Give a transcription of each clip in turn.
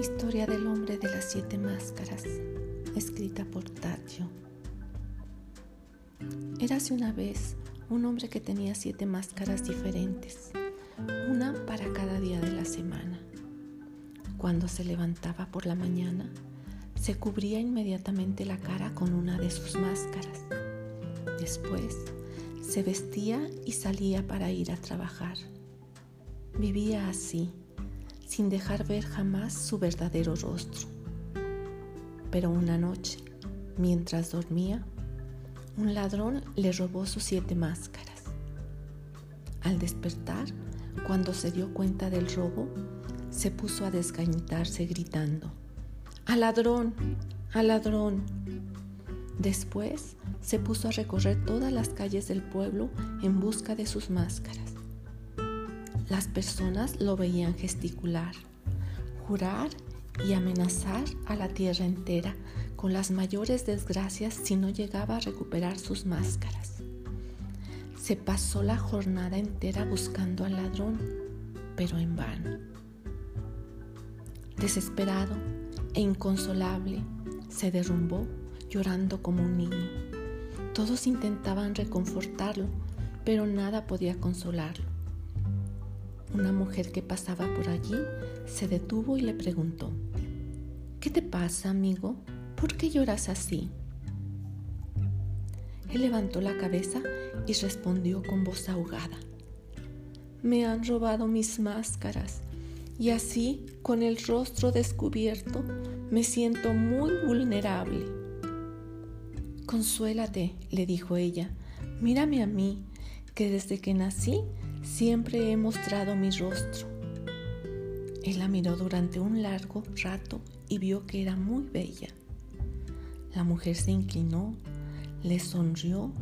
Historia del hombre de las siete máscaras, escrita por Taggio. Érase una vez un hombre que tenía siete máscaras diferentes, una para cada día de la semana. Cuando se levantaba por la mañana, se cubría inmediatamente la cara con una de sus máscaras. Después, se vestía y salía para ir a trabajar. Vivía así sin dejar ver jamás su verdadero rostro. Pero una noche, mientras dormía, un ladrón le robó sus siete máscaras. Al despertar, cuando se dio cuenta del robo, se puso a desgañitarse gritando, ¡Al ladrón! ¡Al ladrón! Después se puso a recorrer todas las calles del pueblo en busca de sus máscaras. Las personas lo veían gesticular, jurar y amenazar a la tierra entera con las mayores desgracias si no llegaba a recuperar sus máscaras. Se pasó la jornada entera buscando al ladrón, pero en vano. Desesperado e inconsolable, se derrumbó llorando como un niño. Todos intentaban reconfortarlo, pero nada podía consolarlo. Una mujer que pasaba por allí se detuvo y le preguntó, ¿Qué te pasa, amigo? ¿Por qué lloras así? Él levantó la cabeza y respondió con voz ahogada, Me han robado mis máscaras y así, con el rostro descubierto, me siento muy vulnerable. Consuélate, le dijo ella, mírame a mí, que desde que nací siempre he mostrado mi rostro. Él la miró durante un largo rato y vio que era muy bella. La mujer se inclinó, le sonrió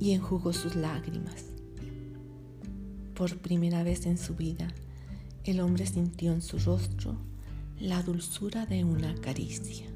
y enjugó sus lágrimas. Por primera vez en su vida, el hombre sintió en su rostro la dulzura de una caricia.